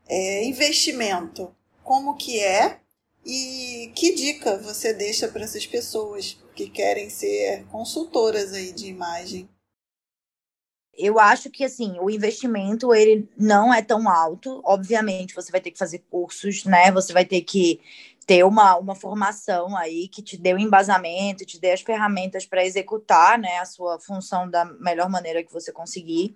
é, investimento, como que é e que dica você deixa para essas pessoas que querem ser consultoras aí de imagem? Eu acho que assim o investimento ele não é tão alto. Obviamente você vai ter que fazer cursos né? Você vai ter que ter uma, uma formação aí que te dê o um embasamento te dê as ferramentas para executar né a sua função da melhor maneira que você conseguir.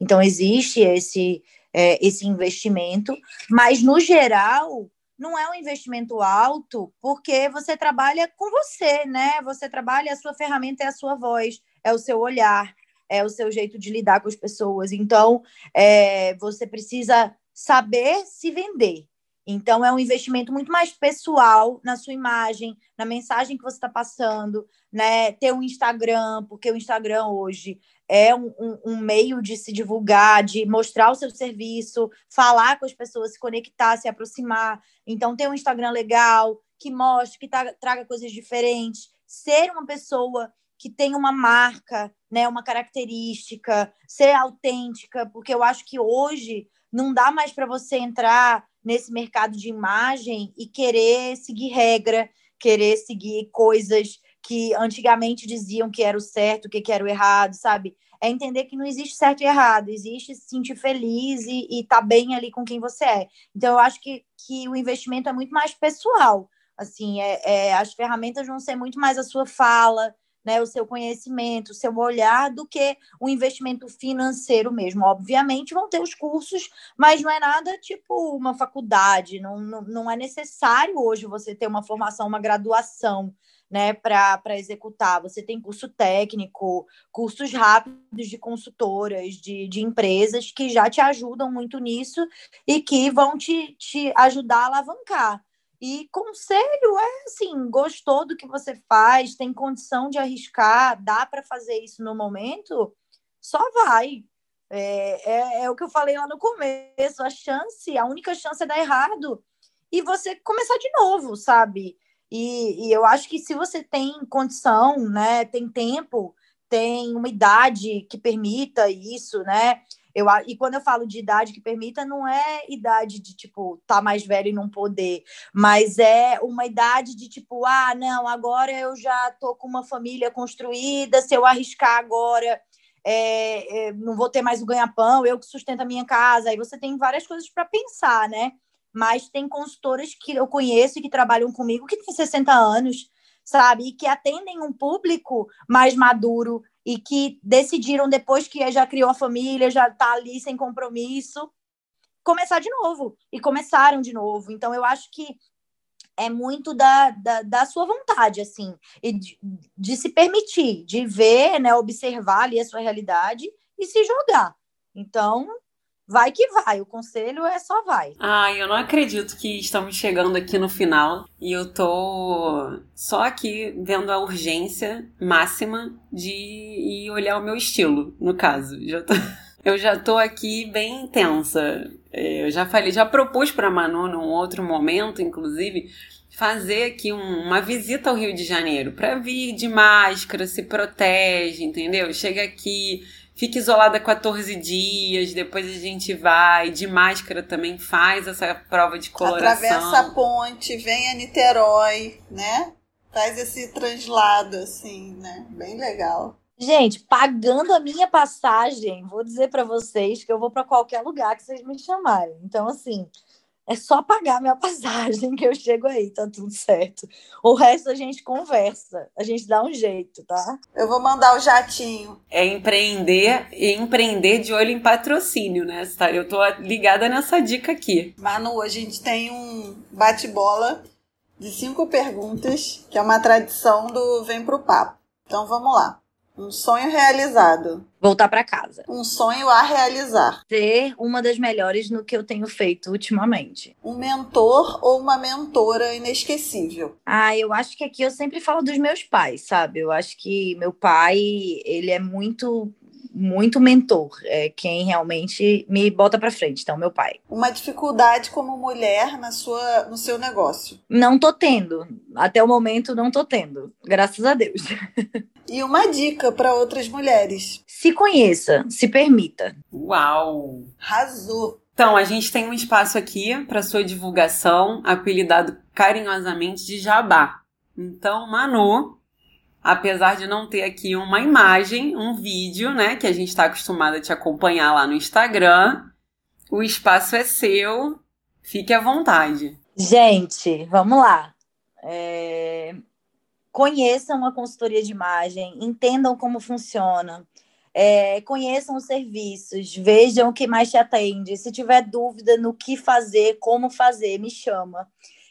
Então existe esse é, esse investimento. Mas no geral não é um investimento alto porque você trabalha com você né? Você trabalha a sua ferramenta é a sua voz é o seu olhar é o seu jeito de lidar com as pessoas. Então, é, você precisa saber se vender. Então, é um investimento muito mais pessoal na sua imagem, na mensagem que você está passando, né? Ter um Instagram, porque o Instagram hoje é um, um, um, meio de se divulgar, de mostrar o seu serviço, falar com as pessoas, se conectar, se aproximar. Então, ter um Instagram legal, que mostre, que traga coisas diferentes, ser uma pessoa que tem uma marca, né, uma característica, ser autêntica, porque eu acho que hoje não dá mais para você entrar nesse mercado de imagem e querer seguir regra, querer seguir coisas que antigamente diziam que era o certo, o que era o errado, sabe? É entender que não existe certo e errado, existe se sentir feliz e estar tá bem ali com quem você é. Então, eu acho que, que o investimento é muito mais pessoal. Assim, é, é, as ferramentas vão ser muito mais a sua fala, né, o seu conhecimento, o seu olhar, do que o investimento financeiro mesmo. Obviamente vão ter os cursos, mas não é nada tipo uma faculdade, não, não, não é necessário hoje você ter uma formação, uma graduação né, para executar. Você tem curso técnico, cursos rápidos de consultoras, de, de empresas que já te ajudam muito nisso e que vão te, te ajudar a alavancar. E conselho é assim: gostou do que você faz, tem condição de arriscar, dá para fazer isso no momento, só vai. É, é, é, o que eu falei lá no começo: a chance, a única chance é dar errado e você começar de novo, sabe? E, e eu acho que se você tem condição, né, tem tempo, tem uma idade que permita isso, né? Eu, e quando eu falo de idade que permita, não é idade de, tipo, tá mais velho e não poder, mas é uma idade de, tipo, ah, não, agora eu já tô com uma família construída, se eu arriscar agora, é, é, não vou ter mais o ganha-pão, eu que sustento a minha casa. Aí você tem várias coisas para pensar, né? Mas tem consultoras que eu conheço e que trabalham comigo que têm 60 anos, sabe? E que atendem um público mais maduro e que decidiram, depois que já criou a família, já está ali sem compromisso, começar de novo. E começaram de novo. Então, eu acho que é muito da, da, da sua vontade, assim, e de, de, se permitir, de ver, né, observar ali a sua realidade e se jogar. Então, vai que vai. O conselho é só vai. Ai, eu não acredito que estamos chegando aqui no final e eu tô só aqui vendo a urgência máxima de ir olhar o meu estilo, no caso. Já tô... (laughs) Eu já tô aqui bem intensa. É, eu já falei, já propus para Manu num outro momento, inclusive, fazer aqui um, uma visita ao Rio de Janeiro para vir de máscara, se protege, entendeu? Chega aqui, fica isolada 14 dias, depois a gente vai, de máscara também faz essa prova de coloração. Atravessa a ponte, vem a Niterói, né? Faz esse translado, assim, né? Bem legal. Gente, pagando a minha passagem, vou dizer para vocês que eu vou para qualquer lugar que vocês me chamarem. Então, assim, é só pagar minha (laughs) passagem que eu chego aí, tá tudo certo. O resto a gente conversa, a gente dá um jeito, tá? Eu vou mandar o jatinho. É empreender e empreender de olho em patrocínio, né, Star? Eu tô ligada nessa dica aqui. Manu, a gente tem um bate-bola de cinco perguntas, que é uma tradição do Vem Pro Papo. Então vamos lá. Um sonho realizado. Voltar para casa. Um sonho a realizar. Ser uma das melhores no que eu tenho feito ultimamente. Um mentor ou uma mentora inesquecível. Ah, eu acho que aqui eu sempre falo dos meus pais, sabe? Eu acho que meu pai, ele é muito muito mentor, é quem realmente me bota para frente, então meu pai. Uma dificuldade como mulher na sua no seu negócio? Não tô tendo, até o momento não tô tendo, graças a Deus. (laughs) E uma dica para outras mulheres. Se conheça, se permita. Uau! Arrasou! Então, a gente tem um espaço aqui para sua divulgação, apelidado carinhosamente de Jabá. Então, Manu, apesar de não ter aqui uma imagem, um vídeo, né, que a gente está acostumado a te acompanhar lá no Instagram, o espaço é seu, fique à vontade. Gente, vamos lá. É conheçam a consultoria de imagem, entendam como funciona, é, conheçam os serviços, vejam o que mais te atende. Se tiver dúvida no que fazer, como fazer, me chama.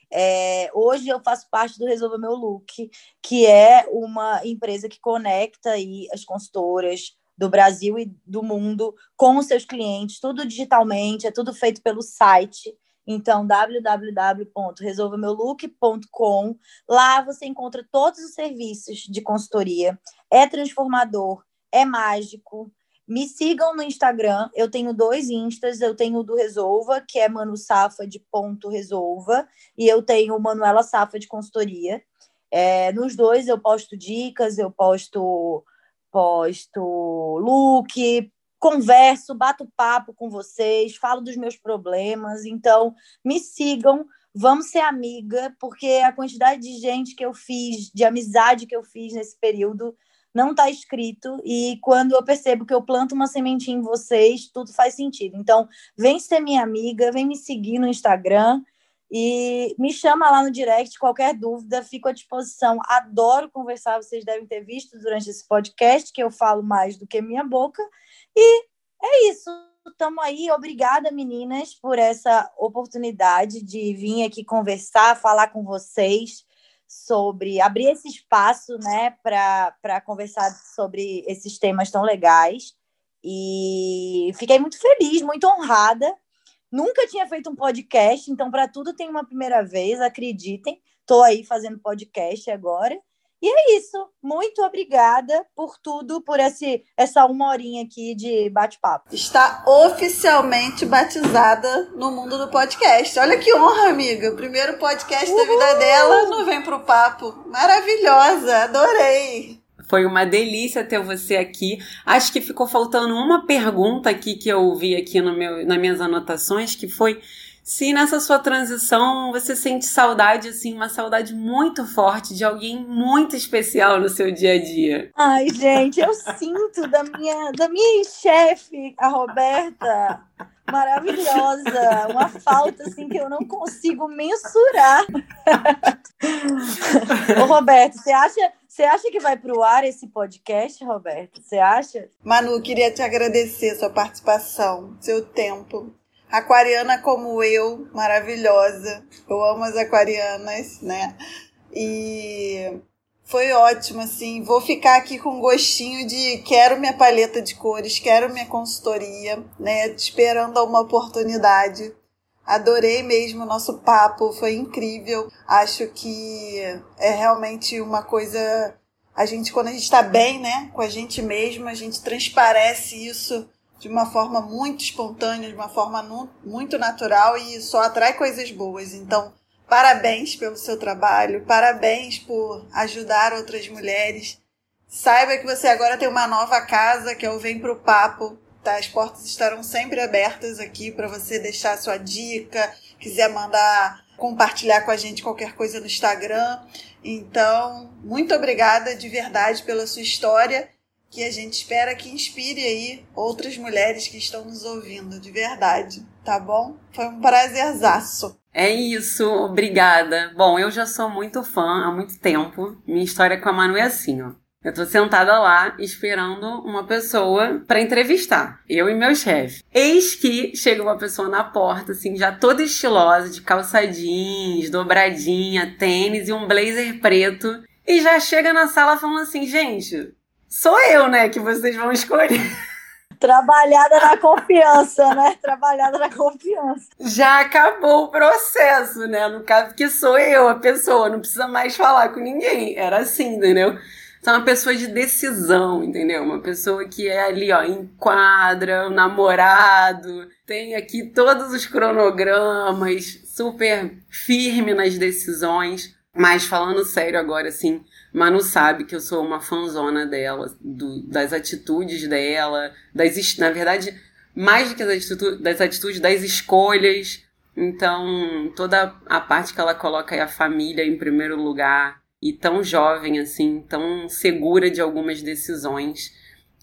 É, hoje eu faço parte do Resolva Meu Look, que é uma empresa que conecta aí as consultoras do Brasil e do mundo com os seus clientes, tudo digitalmente, é tudo feito pelo site. Então, www.resolvameulook.com. Lá você encontra todos os serviços de consultoria. É transformador, é mágico. Me sigam no Instagram. Eu tenho dois instas. Eu tenho o do Resolva, que é manusafa.resolva, e eu tenho o Manuela Safa de Consultoria. É, nos dois eu posto dicas, eu posto posto look, converso, bato papo com vocês, falo dos meus problemas. Então, me sigam, vamos ser amiga, porque a quantidade de gente que eu fiz, de amizade que eu fiz nesse período, não está escrito. E quando eu percebo que eu planto uma sementinha em vocês, tudo faz sentido. Então, vem ser minha amiga, vem me seguir no Instagram. E me chama lá no direct, qualquer dúvida, fico à disposição. Adoro conversar, vocês devem ter visto durante esse podcast que eu falo mais do que minha boca. E é isso. Estamos aí. Obrigada, meninas, por essa oportunidade de vir aqui conversar, falar com vocês sobre abrir esse espaço né, para conversar sobre esses temas tão legais. E fiquei muito feliz, muito honrada Nunca tinha feito um podcast, então para tudo tem uma primeira vez, acreditem. Estou aí fazendo podcast agora. E é isso. Muito obrigada por tudo, por esse, essa uma horinha aqui de bate-papo. Está oficialmente batizada no mundo do podcast. Olha que honra, amiga. O primeiro podcast Uhul. da vida dela não vem pro papo. Maravilhosa, adorei. Foi uma delícia ter você aqui. Acho que ficou faltando uma pergunta aqui que eu vi aqui no meu, nas minhas anotações, que foi se nessa sua transição você sente saudade, assim, uma saudade muito forte de alguém muito especial no seu dia a dia. Ai, gente, eu sinto da minha, da minha chefe, a Roberta, maravilhosa, uma falta assim que eu não consigo mensurar. Ô, Roberto, você acha, você acha que vai para o ar esse podcast, Roberto? Você acha? Manu, queria te agradecer sua participação, seu tempo. Aquariana como eu, maravilhosa. Eu amo as aquarianas, né? E foi ótimo, assim. Vou ficar aqui com gostinho de quero minha paleta de cores, quero minha consultoria, né? Esperando uma oportunidade. Adorei mesmo o nosso papo, foi incrível. Acho que é realmente uma coisa. A gente, quando a gente está bem, né, com a gente mesmo, a gente transparece isso de uma forma muito espontânea, de uma forma muito natural e só atrai coisas boas. Então, Parabéns pelo seu trabalho, parabéns por ajudar outras mulheres. Saiba que você agora tem uma nova casa, que é o Vem Pro Papo. Tá? As portas estarão sempre abertas aqui para você deixar sua dica, quiser mandar compartilhar com a gente qualquer coisa no Instagram. Então, muito obrigada de verdade pela sua história, que a gente espera que inspire aí outras mulheres que estão nos ouvindo, de verdade, tá bom? Foi um prazerzaço. É isso, obrigada. Bom, eu já sou muito fã há muito tempo. Minha história com a Manu é assim, ó. Eu tô sentada lá esperando uma pessoa para entrevistar, eu e meu chefe. Eis que chega uma pessoa na porta, assim, já toda estilosa, de calça jeans, dobradinha, tênis e um blazer preto. E já chega na sala falando assim: gente, sou eu, né, que vocês vão escolher. Trabalhada na confiança, né? Trabalhada na confiança. Já acabou o processo, né? No caso que sou eu a pessoa, não precisa mais falar com ninguém. Era assim, entendeu? Então, uma pessoa de decisão, entendeu? Uma pessoa que é ali, ó, enquadra o namorado, tem aqui todos os cronogramas, super firme nas decisões. Mas falando sério agora, assim, Manu sabe que eu sou uma fanzona dela, do, das atitudes dela, das, na verdade, mais do que das atitudes, das atitudes, das escolhas. Então, toda a parte que ela coloca é a família em primeiro lugar, e tão jovem assim, tão segura de algumas decisões.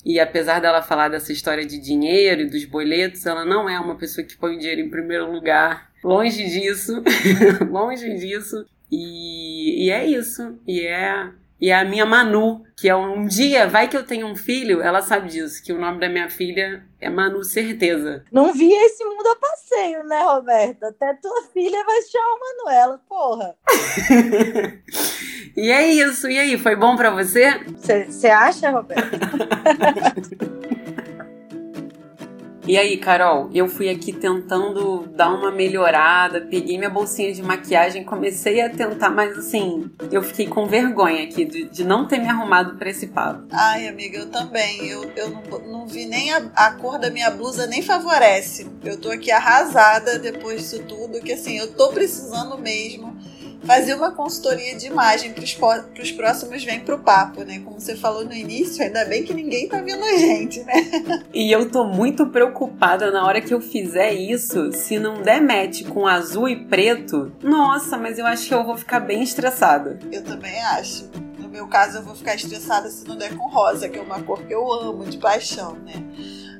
E apesar dela falar dessa história de dinheiro e dos boletos, ela não é uma pessoa que põe o dinheiro em primeiro lugar. Longe disso, (laughs) longe disso. E, e é isso. E é e a minha Manu, que é um dia, vai que eu tenho um filho, ela sabe disso, que o nome da minha filha é Manu, certeza. Não vi esse mundo a passeio, né, Roberta? Até tua filha vai se chamar Manuela, porra. (laughs) e é isso, e aí, foi bom para você? Você acha, Roberta? (laughs) E aí, Carol, eu fui aqui tentando dar uma melhorada, peguei minha bolsinha de maquiagem, comecei a tentar, mas assim, eu fiquei com vergonha aqui de, de não ter me arrumado para esse papo. Ai, amiga, eu também. Eu, eu não, não vi nem a, a, cor da minha blusa, nem favorece. Eu tô aqui arrasada depois disso tudo, que assim, eu tô precisando mesmo fazer uma consultoria de imagem para os próximos Vem Pro Papo, né? Como você falou no início, ainda bem que ninguém tá vendo a gente, né? E eu tô muito preocupada na hora que eu fizer isso, se não der match com azul e preto, nossa, mas eu acho que eu vou ficar bem estressada. Eu também acho. No meu caso, eu vou ficar estressada se não der com rosa, que é uma cor que eu amo de paixão, né?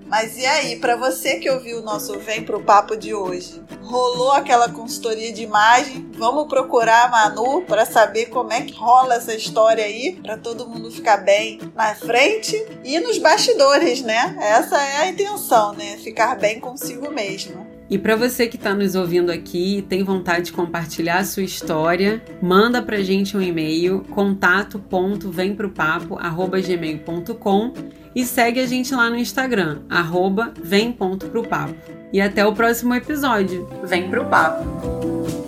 Mas e aí, para você que ouviu o nosso Vem pro Papo de hoje, rolou aquela consultoria de imagem? Vamos procurar a Manu para saber como é que rola essa história aí, para todo mundo ficar bem na frente e nos bastidores, né? Essa é a intenção, né? Ficar bem consigo mesmo. E para você que está nos ouvindo aqui e tem vontade de compartilhar a sua história, manda para gente um e-mail contato.vempropapo@gmail.com e segue a gente lá no Instagram @vem.propapo. E até o próximo episódio. Vem pro papo.